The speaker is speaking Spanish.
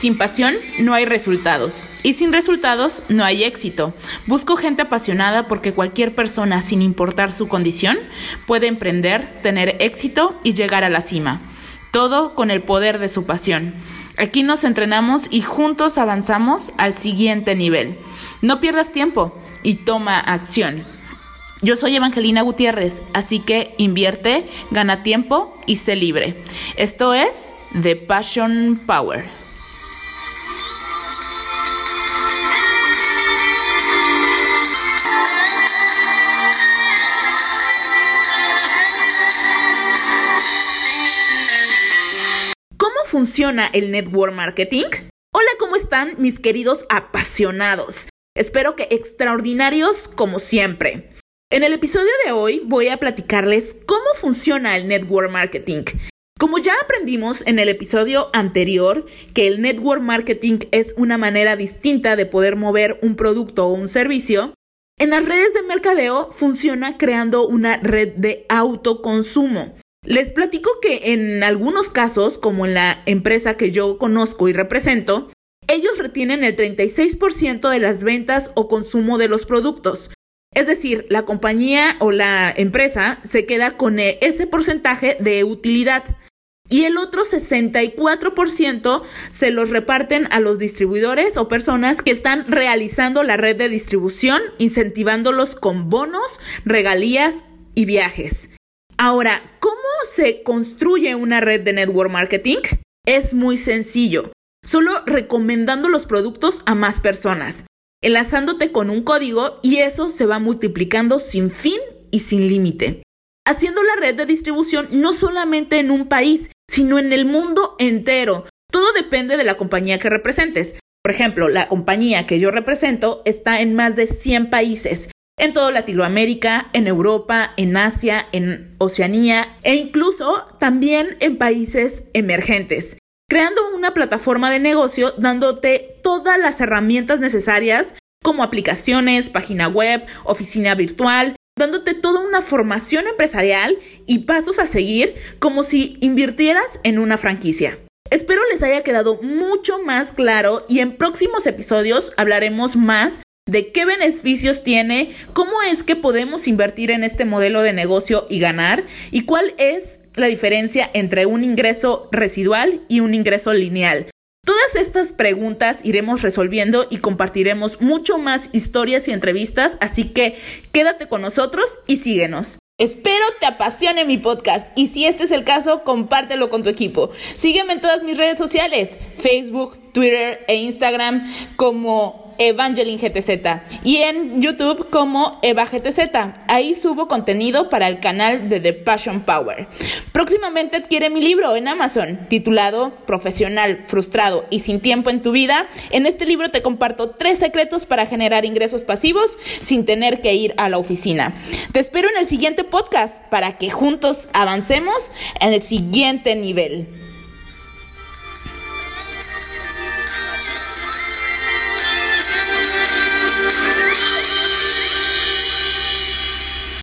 Sin pasión no hay resultados y sin resultados no hay éxito. Busco gente apasionada porque cualquier persona, sin importar su condición, puede emprender, tener éxito y llegar a la cima. Todo con el poder de su pasión. Aquí nos entrenamos y juntos avanzamos al siguiente nivel. No pierdas tiempo y toma acción. Yo soy Evangelina Gutiérrez, así que invierte, gana tiempo y sé libre. Esto es The Passion Power. ¿Cómo funciona el network marketing? Hola, ¿cómo están mis queridos apasionados? Espero que extraordinarios como siempre. En el episodio de hoy voy a platicarles cómo funciona el network marketing. Como ya aprendimos en el episodio anterior que el network marketing es una manera distinta de poder mover un producto o un servicio, en las redes de mercadeo funciona creando una red de autoconsumo. Les platico que en algunos casos, como en la empresa que yo conozco y represento, ellos retienen el 36% de las ventas o consumo de los productos. Es decir, la compañía o la empresa se queda con ese porcentaje de utilidad y el otro 64% se los reparten a los distribuidores o personas que están realizando la red de distribución, incentivándolos con bonos, regalías y viajes. Ahora, ¿cómo se construye una red de network marketing? Es muy sencillo, solo recomendando los productos a más personas, enlazándote con un código y eso se va multiplicando sin fin y sin límite. Haciendo la red de distribución no solamente en un país, sino en el mundo entero. Todo depende de la compañía que representes. Por ejemplo, la compañía que yo represento está en más de 100 países en toda Latinoamérica, en Europa, en Asia, en Oceanía e incluso también en países emergentes, creando una plataforma de negocio dándote todas las herramientas necesarias como aplicaciones, página web, oficina virtual, dándote toda una formación empresarial y pasos a seguir como si invirtieras en una franquicia. Espero les haya quedado mucho más claro y en próximos episodios hablaremos más de qué beneficios tiene, cómo es que podemos invertir en este modelo de negocio y ganar y cuál es la diferencia entre un ingreso residual y un ingreso lineal. Todas estas preguntas iremos resolviendo y compartiremos mucho más historias y entrevistas, así que quédate con nosotros y síguenos. Espero te apasione mi podcast y si este es el caso, compártelo con tu equipo. Sígueme en todas mis redes sociales, Facebook, Twitter e Instagram como Evangeline GTZ y en YouTube como Eva GTZ. Ahí subo contenido para el canal de The Passion Power. Próximamente adquiere mi libro en Amazon titulado Profesional, frustrado y sin tiempo en tu vida. En este libro te comparto tres secretos para generar ingresos pasivos sin tener que ir a la oficina. Te espero en el siguiente podcast para que juntos avancemos en el siguiente nivel.